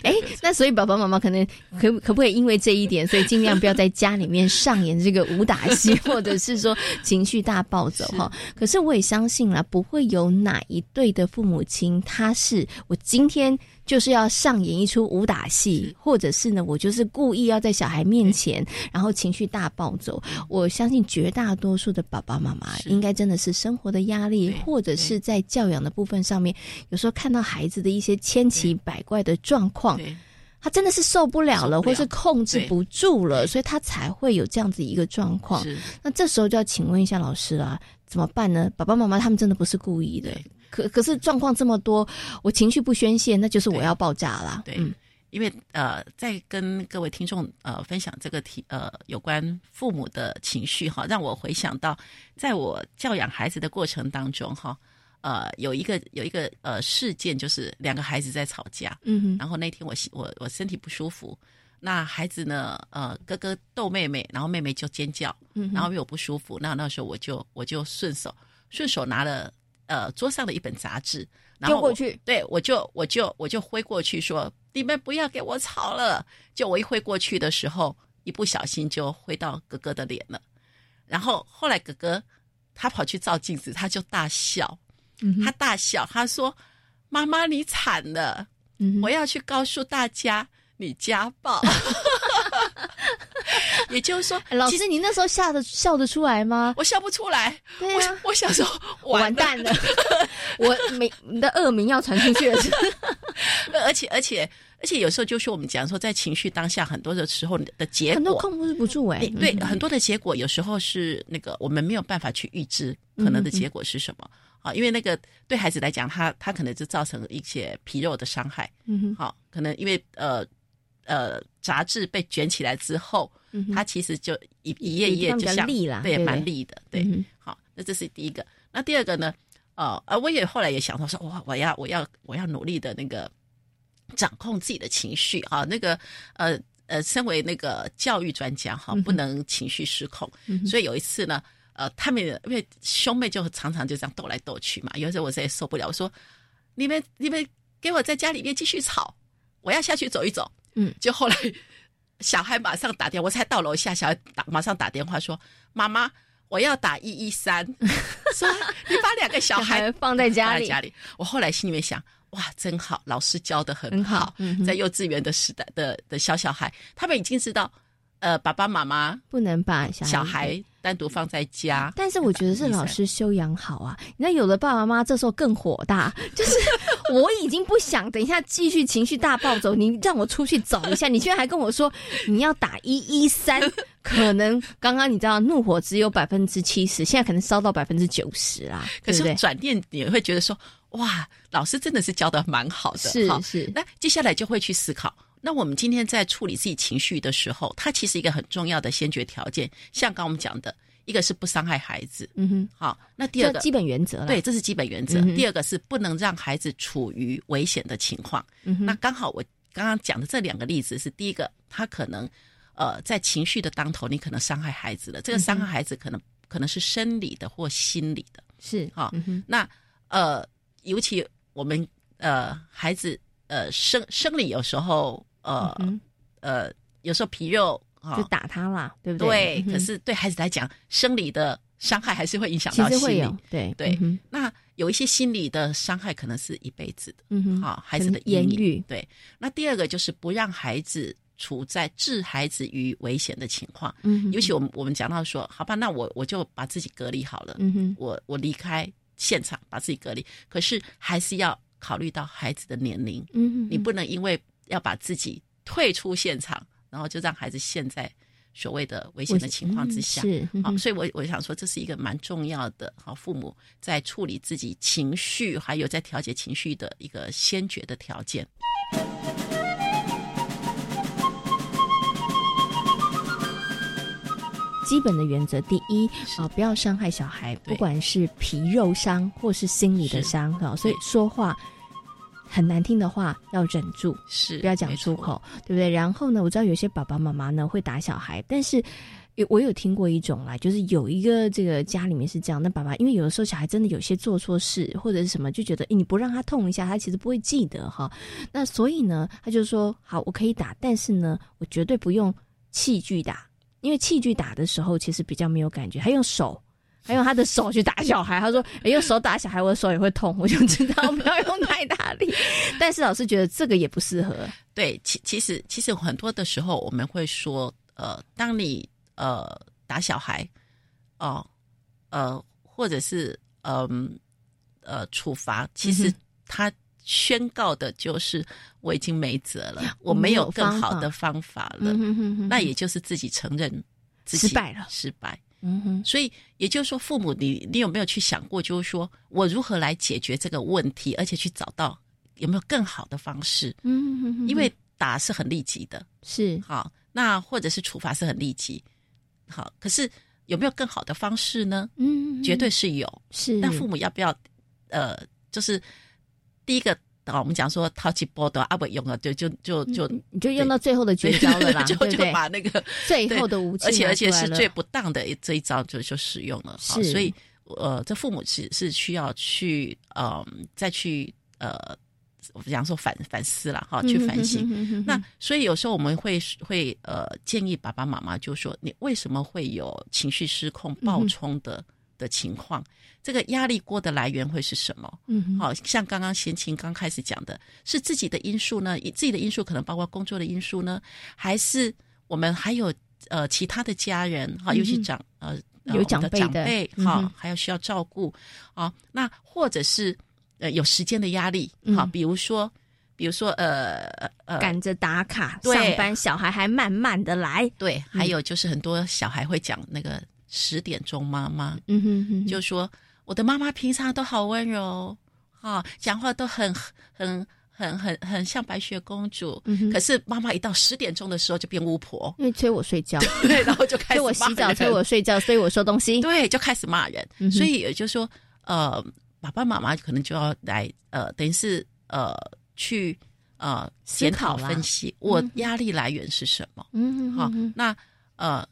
哎，那所以爸爸妈妈可能可可不可以因为这一点，所以尽量不要在家里面上演这个武打戏，或者是说情绪大暴走 哈。可是我也相信啦，不会有哪一对的父母亲，他是我今天就是要上演一出武打戏，或者是呢，我就是故意要在小孩面前，然后情绪大暴走。我相信绝大多数的爸爸妈妈，应该真的是生活的压力，或者是在教养的部分上面，有时候看到孩子的一些千奇百怪的状况。他真的是受不了了，或是控制不住了，所以他才会有这样子一个状况。那这时候就要请问一下老师啊，怎么办呢？爸爸妈妈他们真的不是故意的，可可是状况这么多，我情绪不宣泄，那就是我要爆炸了。对，因为呃，在跟各位听众呃分享这个题呃有关父母的情绪哈，让我回想到在我教养孩子的过程当中哈。呃，有一个有一个呃事件，就是两个孩子在吵架，嗯哼，然后那天我我我身体不舒服，那孩子呢，呃，哥哥逗妹妹，然后妹妹就尖叫，嗯，然后因为我不舒服，那那时候我就我就顺手顺手拿了呃桌上的一本杂志，然后过去，对我就我就我就挥过去说，你们不要给我吵了，就我一挥过去的时候，一不小心就挥到哥哥的脸了，然后后来哥哥他跑去照镜子，他就大笑。他大笑，他说：“妈妈，你惨了！我要去告诉大家你家暴。”也就是说，老师，你那时候吓得笑得出来吗？我笑不出来。对啊，我想说 完蛋了，我没你的恶名要传出去了。而且而且而且有时候就是我们讲说，在情绪当下，很多的时候的结果很多控制不住哎。对，很多的结果有时候是那个我们没有办法去预知可能的结果是什么啊，因为那个对孩子来讲，他他可能就造成一些皮肉的伤害。嗯哼，好，可能因为呃。呃，杂志被卷起来之后，它其实就一一页一页就像对，蛮利的，对。好，那这是第一个。那第二个呢？呃，呃，我也后来也想到说，哇，我要，我要，我要努力的那个掌控自己的情绪啊。那个，呃呃，身为那个教育专家哈，不能情绪失控。所以有一次呢，呃，他们因为兄妹就常常就这样斗来斗去嘛。有时候我在受不了，我说：“你们，你们给我在家里面继续吵，我要下去走一走。”嗯，就后来小孩马上打电话，我才到楼下，小孩打马上打电话说：“妈妈，我要打一一三。”说你把两个小孩放在家里。家里，我后来心里面想：哇，真好，老师教的很好。在幼稚园的时代的的小小孩，他们已经知道，呃，爸爸妈妈不能把小孩单独放在家。但是我觉得是老师修养好啊。那有的爸爸妈妈这时候更火大，就是。我已经不想等一下继续情绪大暴走，你让我出去走一下，你居然还跟我说你要打一一三，可能刚刚你知道怒火只有百分之七十，现在可能烧到百分之九十啦。可是转念你会觉得说，哇，老师真的是教的蛮好的，是是。那接下来就会去思考，那我们今天在处理自己情绪的时候，它其实一个很重要的先决条件，像刚我们讲的。一个是不伤害孩子，嗯哼，好，那第二个基本原则，对，这是基本原则。第二个是不能让孩子处于危险的情况。那刚好我刚刚讲的这两个例子是第一个，他可能呃在情绪的当头，你可能伤害孩子了。这个伤害孩子可能可能是生理的或心理的，是哈。那呃，尤其我们呃孩子呃生生理有时候呃呃有时候皮肉。就打他啦，对不对？对，可是对孩子来讲，生理的伤害还是会影响到心理。对对，那有一些心理的伤害可能是一辈子的。嗯哼，好，孩子的言语。对，那第二个就是不让孩子处在置孩子于危险的情况。嗯，尤其我们我们讲到说，好吧，那我我就把自己隔离好了。嗯哼，我我离开现场，把自己隔离。可是还是要考虑到孩子的年龄。嗯哼，你不能因为要把自己退出现场。然后就让孩子陷在所谓的危险的情况之下，是好，所以我我想说，这是一个蛮重要的，好，父母在处理自己情绪，还有在调节情绪的一个先决的条件。基本的原则，第一啊，不要伤害小孩，不管是皮肉伤或是心理的伤，哈，所以说话。很难听的话要忍住，是不要讲出口，对不对？然后呢，我知道有些爸爸妈妈呢会打小孩，但是有我有听过一种啦，就是有一个这个家里面是这样，那爸爸因为有的时候小孩真的有些做错事或者是什么，就觉得你不让他痛一下，他其实不会记得哈。那所以呢，他就说好，我可以打，但是呢，我绝对不用器具打，因为器具打的时候其实比较没有感觉，他用手。还用他的手去打小孩，他说：“哎，用手打小孩，我的手也会痛。”我就知道不要用太大力。但是老师觉得这个也不适合。对，其其实其实很多的时候我们会说，呃，当你呃打小孩，哦，呃，或者是嗯呃处罚，其实他宣告的就是我已经没辙了，我没有更好的方法了。那也就是自己承认自己失败了，失败。嗯哼，所以也就是说，父母，你你有没有去想过，就是说我如何来解决这个问题，而且去找到有没有更好的方式？嗯哼哼，因为打是很立即的，是好，那或者是处罚是很立即，好，可是有没有更好的方式呢？嗯，绝对是有，是。那父母要不要？呃，就是第一个。啊，我们讲说淘气波的阿不用了，就就就就你就用到最后的绝招了啦，就就把那个 最后的武器，而且而且是最不当的这一招就就使用了。是，所以呃，这父母是是需要去呃再去呃，我们讲说反反思了哈，去反省。那所以有时候我们会会呃建议爸爸妈妈，就说你为什么会有情绪失控、暴冲的的情况？这个压力锅的来源会是什么？嗯，好像刚刚贤琴刚开始讲的，是自己的因素呢？自己的因素可能包括工作的因素呢，还是我们还有呃其他的家人？哈，尤其长呃有长辈长辈哈，嗯还有需要照顾。啊，那或者是呃有时间的压力哈，比如说比如说呃呃赶着打卡上班，小孩还慢慢的来，对，还有就是很多小孩会讲那个十点钟妈妈，嗯哼哼，就说我的妈妈平常都好温柔啊，讲话都很很很很很像白雪公主，嗯可是妈妈一到十点钟的时候就变巫婆，因为催我睡觉，对，然后就开始 骂我洗澡，催我睡觉，催我收东西，对，就开始骂人。嗯所以也就是说，呃，爸爸妈妈可能就要来呃，等于是呃去呃检讨分析我嗯压力来源是什么。嗯好、那呃。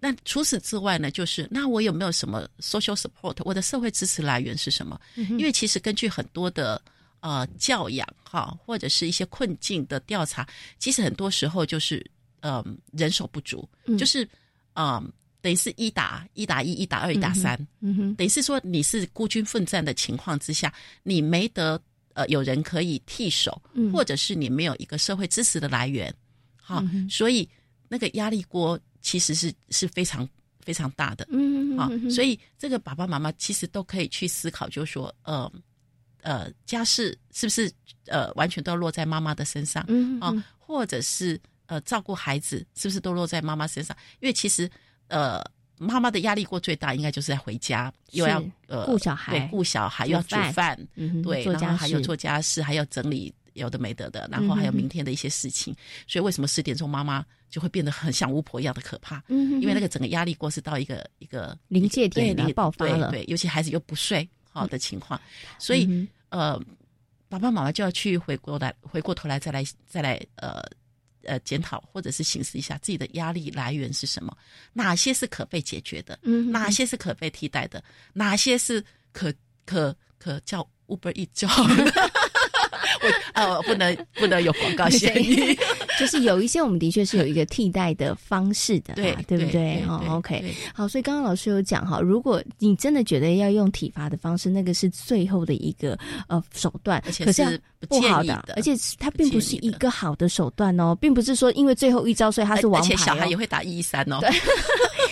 那除此之外呢，就是那我有没有什么 social support？我的社会支持来源是什么？嗯因为其实根据很多的呃教养哈，或者是一些困境的调查，其实很多时候就是呃人手不足，嗯。就是嗯、呃等于是一打一打一，一打二，一打三，嗯哼，等于是说你是孤军奋战的情况之下，你没得呃有人可以替手，嗯。或者是你没有一个社会支持的来源，好、嗯所以那个压力锅其实是是非常非常大的，啊嗯嗯哼，所以这个爸爸妈妈其实都可以去思考，就是说，呃呃，家事是不是呃完全都要落在妈妈的身上，啊嗯啊，或者是呃照顾孩子是不是都落在妈妈身上？因为其实呃。妈妈的压力过最大，应该就是在回家又要呃顾小孩对顾小孩，又要煮饭对，然后还有做家事，还要整理有的没得的，然后还有明天的一些事情。所以为什么十点钟妈妈就会变得很像巫婆一样的可怕？嗯哼？因为那个整个压力锅是到一个一个临界点临爆发了。对对，尤其孩子又不睡好的情况，所以、嗯呃，爸爸妈妈就要去回过来，回过头来再来再来呃呃检讨或者是审视一下自己的压力来源是什么，哪些是可被解决的，嗯哪些是可被替代的，哪些是可可可叫 Uber 一叫。我呃不能不能有广告嫌疑，就是有一些我们的确是有一个替代的方式的啦，对对不对对？哦，OK，好，所以刚刚老师有讲哈，如果你真的觉得要用体罚的方式，那个是最后的一个呃手段，而且可是不不好的而且它并不是一个好的手段哦，并不是说因为最后一招所以它是王牌、哦，而且小孩也会打一一三哦。对，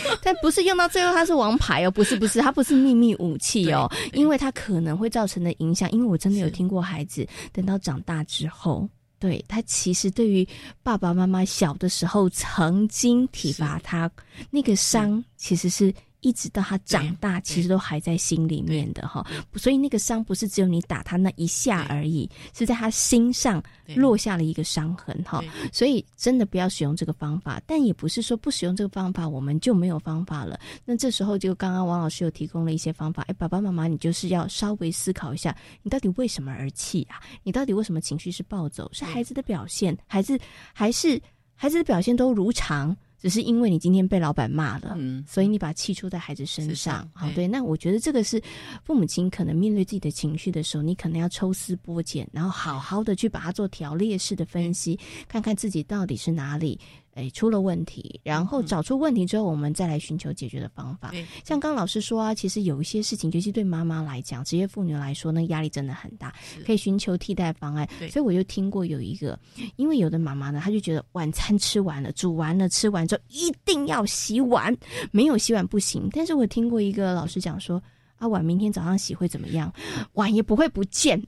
但不是用到最后它是王牌哦，不是不是，它不是秘密武器哦，因为它可能会造成的影响，因为我真的有听过孩子等到长大之后。对他其实对于爸爸妈妈小的时候曾经体罚他，那个伤其实是一直到他长大，其实都还在心里面的哈。所以那个伤不是只有你打他那一下而已，是在他心上落下了一个伤痕哈。所以真的不要使用这个方法，但也不是说不使用这个方法我们就没有方法了。那这时候就刚刚王老师有提供了一些方法，哎，爸爸妈妈你就是要稍微思考一下，你到底为什么而气啊？你到底为什么情绪是暴走？是孩子的表现，孩子还是孩子的表现都如常？只是因为你今天被老板骂了，嗯，所以你把气出在孩子身上。上好，对，那我觉得这个是父母亲可能面对自己的情绪的时候，你可能要抽丝剥茧，然后好好的去把它做条列式的分析，看看自己到底是哪里。哎，出了问题，然后找出问题之后，我们再来寻求解决的方法。像刚老师说啊，其实有一些事情，尤其对妈妈来讲，职业妇女来说，那压力真的很大，可以寻求替代方案。所以我就听过有一个，因为有的妈妈呢，她就觉得晚餐吃完了，煮完了，吃完之后一定要洗碗，没有洗碗不行。但是我听过一个老师讲说。啊，碗明天早上洗会怎么样？碗也不会不见。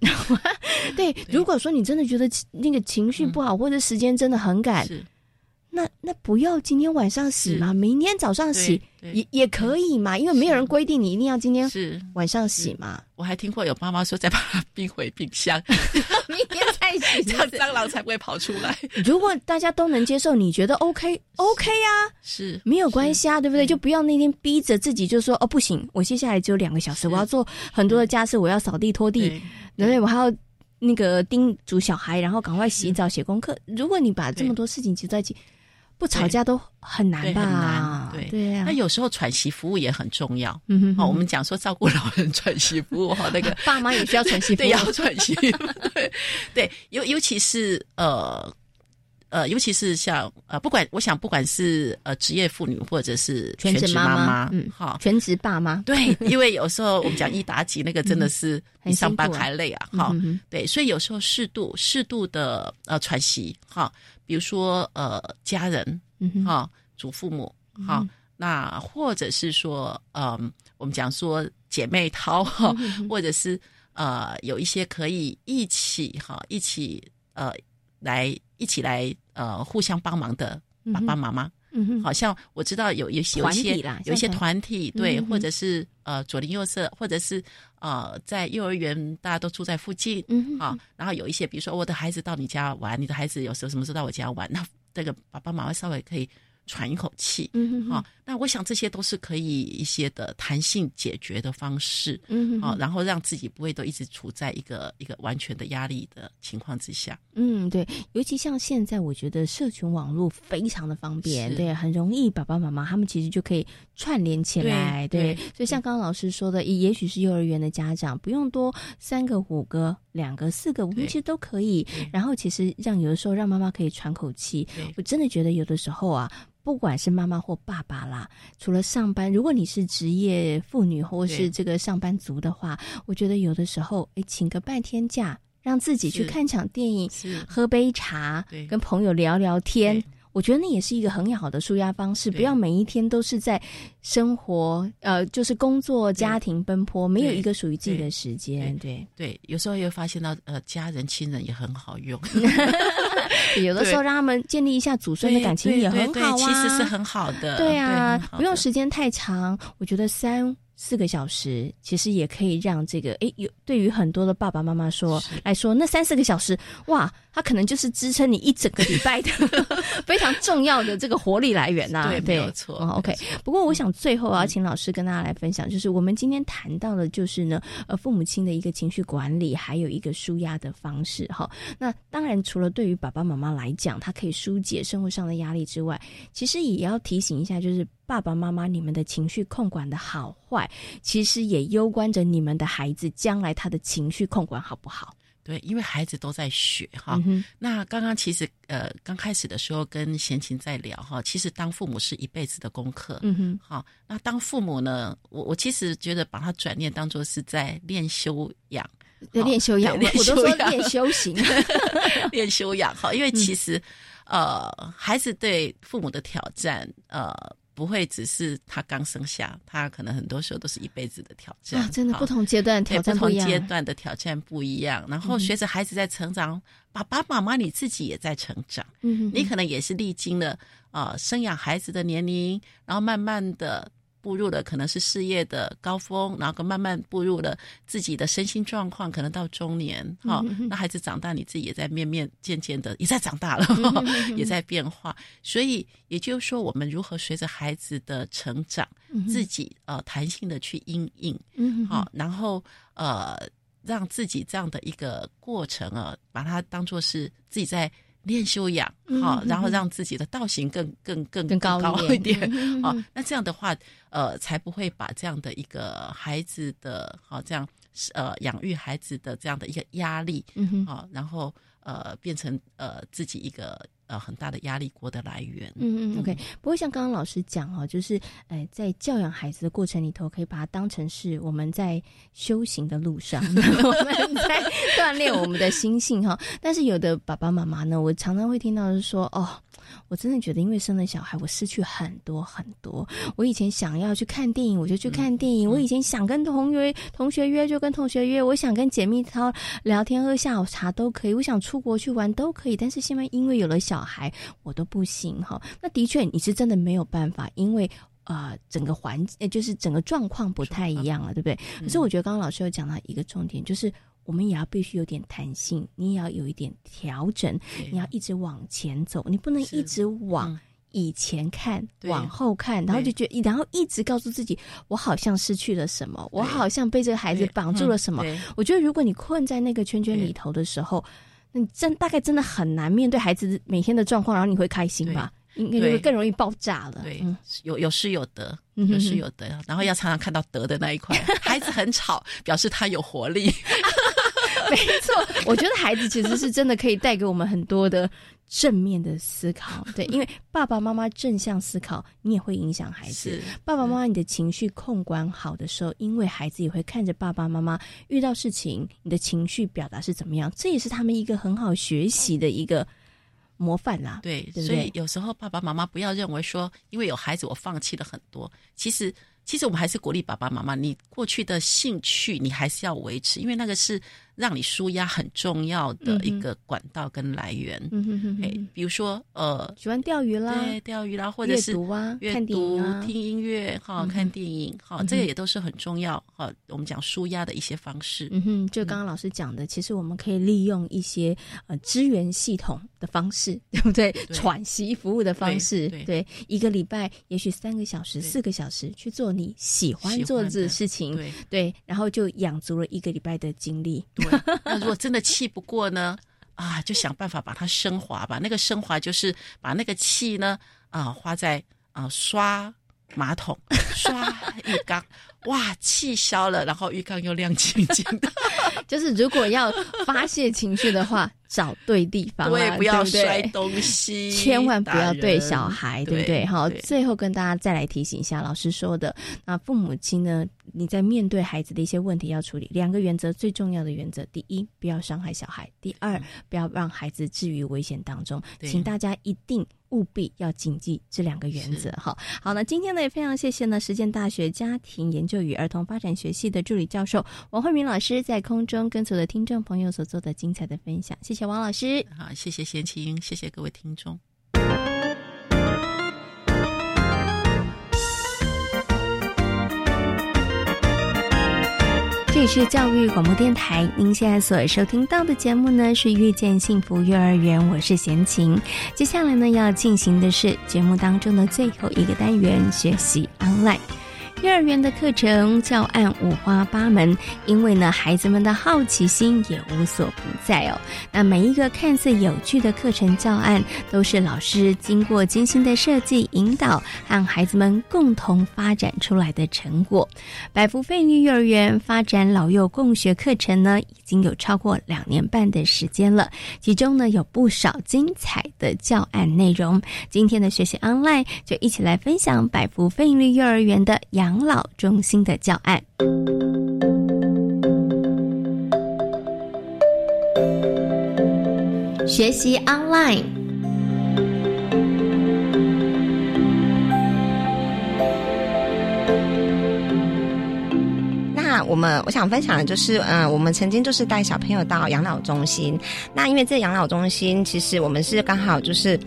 对，如果说你真的觉得那个情绪不好，或者时间真的很赶，那那不要今天晚上洗嘛，明天早上洗也也可以嘛，因为没有人规定你一定要今天是。晚上洗嘛。我还听过有妈妈说再把它冰回冰箱，明天再洗，这样蟑螂才不会跑出来。如果大家都能接受，你觉得 OK OK 啊？是。没有关系啊，对不对？就不要那天逼着自己就说哦不行，我接下来只有两个小时，我要做很多的家事，我要扫地拖地，对不对？我还要。那个叮嘱小孩，然后赶快洗澡、写功课。如果你把这么多事情集在一起，不吵架都很难吧？对对啊。那有时候喘息服务也很重要。嗯哼。哦，我们讲说照顾老人喘息服务哈，那个爸妈也需要喘息服务，对，要喘息。对对，尤尤其是呃。呃，尤其是像呃，不管我想，不管是呃职业妇女或者是全职妈妈，嗯，好，全职爸妈，对，因为有时候我们讲一打几，那个真的是比上班还累啊，哈、嗯，对，所以有时候适度适度的呃喘息，哈，比如说呃家人，嗯哈，祖父母好，那或者是说，嗯，我们讲说姐妹淘哈，或者是呃，有一些可以一起哈，一起呃，来一起来呃，互相帮忙的爸爸妈妈。嗯，好像我知道有有有一些有一些团体对，或者是呃左邻右舍，或者是呃在幼儿园大家都住在附近，嗯，啊，然后有一些比如说我的孩子到你家玩，你的孩子有时候什么时候到我家玩，那这个爸爸妈妈稍微可以。喘一口气，嗯，好，那我想这些都是可以一些的弹性解决的方式，嗯，好，然后让自己不会都一直处在一个一个完全的压力的情况之下，嗯，对，尤其像现在，我觉得社群网络非常的方便，对，很容易，爸爸妈妈他们其实就可以串联起来，对，所以像刚刚老师说的，也也许是幼儿园的家长不用多三个五个。两个、四个，我们其实都可以。然后，其实让有的时候让妈妈可以喘口气。我真的觉得有的时候啊，不管是妈妈或爸爸啦，除了上班，如果你是职业妇女或是这个上班族的话，我觉得有的时候，哎，请个半天假，让自己去看场电影，喝杯茶，跟朋友聊聊天。我觉得那也是一个很好的舒压方式，不要每一天都是在生活，呃，就是工作、家庭奔波，没有一个属于自己的时间。对对，有时候又发现到，呃，家人亲人也很好用，有的时候让他们建立一下祖孙的感情也很好啊，其实是很好的。对啊，不用时间太长，我觉得三。四个小时其实也可以让这个诶有对于很多的爸爸妈妈说来说，那三四个小时哇，它可能就是支撑你一整个礼拜的 非常重要的这个活力来源呐。对，没有错。OK，不过我想最后要请老师跟大家来分享，就是我们今天谈到的，就是呢，呃，父母亲的一个情绪管理，还有一个舒压的方式哈。那当然，除了对于爸爸妈妈来讲，他可以疏解生活上的压力之外，其实也要提醒一下，就是。爸爸妈妈，你们的情绪控管的好坏，其实也攸关着你们的孩子将来他的情绪控管好不好？对，因为孩子都在学哈。那刚刚其实呃，刚开始的时候跟贤琴在聊哈，其实当父母是一辈子的功课。嗯哼，好，那当父母呢，我我其实觉得把它转念当做是在练修养，练修养，我都说练修行，练修养。好，因为其实呃，孩子对父母的挑战呃。不会只是他刚生下，他可能很多时候都是一辈子的挑战。啊，真的不同阶段挑战不一样。不同阶段的挑战不一样，然后随着孩子在成长，爸爸妈妈你自己也在成长。嗯，你可能也是历经了啊生养孩子的年龄，然后慢慢的。步入了可能是事业的高峰，然后慢慢步入了自己的身心状况，可能到中年，哈，那孩子长大，你自己也在面面渐渐的也在长大了，也在变化。所以也就是说，我们如何随着孩子的成长，自己呃弹性的去应应，好，然后呃让自己这样的一个过程啊，把它当做是自己在。练修养，好，然后让自己的道行更更更更高一点，好，那这样的话，呃，才不会把这样的一个孩子的，好，这样呃养育孩子的这样的一个压力，嗯好，然后呃变成呃自己一个。呃，很大的压力锅的来源。嗯嗯，OK。不过像刚刚老师讲哦，就是，呃，在教养孩子的过程里头，可以把它当成是我们在修行的路上，我们在锻炼我们的心性哈。但是有的爸爸妈妈呢，我常常会听到是说，哦。我真的觉得，因为生了小孩，我失去很多很多。我以前想要去看电影，我就去看电影；我以前想跟同学同学约，就跟同学约；我想跟姐妹淘聊天、喝下午茶都可以；我想出国去玩都可以。但是现在因为有了小孩，我都不行哈。那的确，你是真的没有办法，因为呃，整个环就是整个状况不太一样了，对不对？可是我觉得刚刚老师有讲到一个重点，就是。我们也要必须有点弹性，你也要有一点调整，你要一直往前走，你不能一直往以前看，往后看，然后就觉得，然后一直告诉自己，我好像失去了什么，我好像被这个孩子绑住了什么。我觉得，如果你困在那个圈圈里头的时候，你真大概真的很难面对孩子每天的状况，然后你会开心吧？应该会更容易爆炸了。对，有有失有得，有失有得，然后要常常看到得的那一块。孩子很吵，表示他有活力。没错，我觉得孩子其实是真的可以带给我们很多的正面的思考。对，因为爸爸妈妈正向思考，你也会影响孩子。爸爸妈妈，你的情绪控管好的时候，因为孩子也会看着爸爸妈妈遇到事情，你的情绪表达是怎么样，这也是他们一个很好学习的一个模范啦。对，对所以有时候爸爸妈妈不要认为说，因为有孩子我放弃了很多，其实。其实我们还是鼓励爸爸妈妈，你过去的兴趣你还是要维持，因为那个是让你舒压很重要的一个管道跟来源。嗯哼哼，哎，比如说呃，喜欢钓鱼啦，对，钓鱼啦，或者是阅读啊，阅读、听音乐哈，看电影哈，这个也都是很重要哈。我们讲舒压的一些方式。嗯哼，就刚刚老师讲的，其实我们可以利用一些呃支援系统的方式，对不对？喘息服务的方式，对，一个礼拜也许三个小时、四个小时去做。你喜欢做的事情，对对，然后就养足了一个礼拜的精力。对，那如果真的气不过呢？啊，就想办法把它升华吧。那个升华就是把那个气呢，啊，花在啊刷马桶、刷浴缸。哇，气消了，然后浴缸又亮晶晶的。就是如果要发泄情绪的话，找对地方，对，不要摔东西，千万不要对小孩，对不对？好，最后跟大家再来提醒一下，老师说的，那父母亲呢，你在面对孩子的一些问题要处理，两个原则最重要的原则：第一，不要伤害小孩；第二，不要让孩子置于危险当中。请大家一定务必要谨记这两个原则。哈，好，那今天呢也非常谢谢呢实践大学家庭研究与儿童发展学系的助理教授王慧明老师在空中跟所有的听众朋友所做的精彩的分享，谢谢王老师。好，谢谢贤琴，谢谢各位听众。这里是教育广播电台，您现在所收听到的节目呢是《遇见幸福幼儿园》，我是贤琴。接下来呢要进行的是节目当中的最后一个单元——学习 online。幼儿园的课程教案五花八门，因为呢，孩子们的好奇心也无所不在哦。那每一个看似有趣的课程教案，都是老师经过精心的设计引导，和孩子们共同发展出来的成果。百福费力幼儿园发展老幼共学课程呢，已经有超过两年半的时间了，其中呢有不少精彩的教案内容。今天的学习 online 就一起来分享百福非盈利幼儿园的。养老中心的教案，学习 online。我们我想分享的就是，嗯，我们曾经就是带小朋友到养老中心。那因为这养老中心，其实我们是刚好就是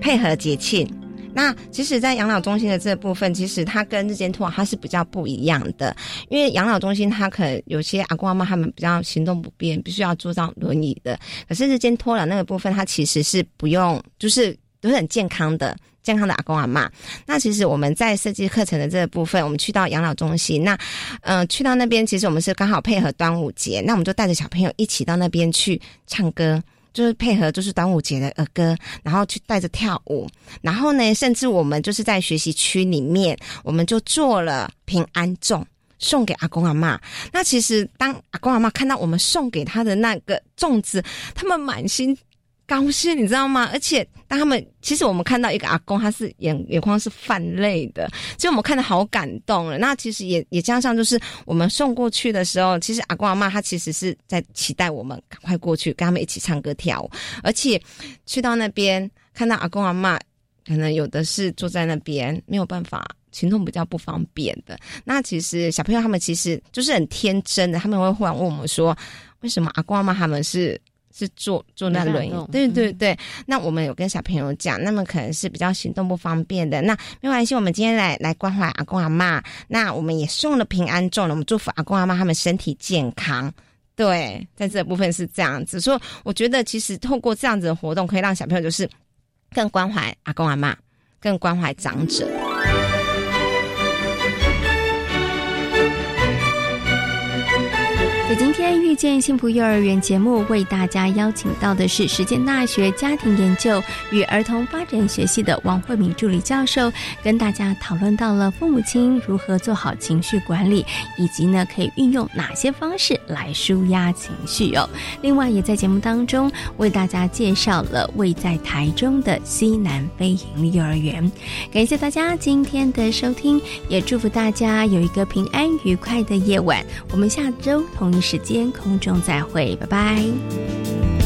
配合节庆。那其实，在养老中心的这部分，其实它跟日间托它是比较不一样的，因为养老中心它可有些阿公阿妈他们比较行动不便，必须要坐上轮椅的。可是日间托老那个部分，它其实是不用，就是都是很健康的、健康的阿公阿妈。那其实我们在设计课程的这个部分，我们去到养老中心，那嗯，去到那边，其实我们是刚好配合端午节，那我们就带着小朋友一起到那边去唱歌。就是配合，就是端午节的儿歌，然后去带着跳舞，然后呢，甚至我们就是在学习区里面，我们就做了平安粽送给阿公阿妈。那其实当阿公阿妈看到我们送给他的那个粽子，他们满心。高兴，你知道吗？而且当他们其实我们看到一个阿公，他是眼眼眶是泛泪的，就我们看的好感动了。那其实也也加上，就是我们送过去的时候，其实阿公阿妈他其实是在期待我们赶快过去跟他们一起唱歌跳舞。而且去到那边看到阿公阿妈，可能有的是坐在那边没有办法行动比较不方便的。那其实小朋友他们其实就是很天真的，他们会忽然问我们说，为什么阿公阿妈他们是？是坐坐那轮椅，对对对。那我们有跟小朋友讲，那么可能是比较行动不方便的，那没关系。我们今天来来关怀阿公阿妈，那我们也送了平安粽了，我们祝福阿公阿妈他们身体健康。对，在这部分是这样子，所以我觉得其实透过这样子的活动，可以让小朋友就是更关怀阿公阿妈，更关怀长者。在今天遇见幸福幼儿园节目，为大家邀请到的是实践大学家庭研究与儿童发展学系的王慧敏助理教授，跟大家讨论到了父母亲如何做好情绪管理，以及呢可以运用哪些方式来舒压情绪哦。另外，也在节目当中为大家介绍了位在台中的西南非营利幼儿园。感谢大家今天的收听，也祝福大家有一个平安愉快的夜晚。我们下周同时间空中再会，拜拜。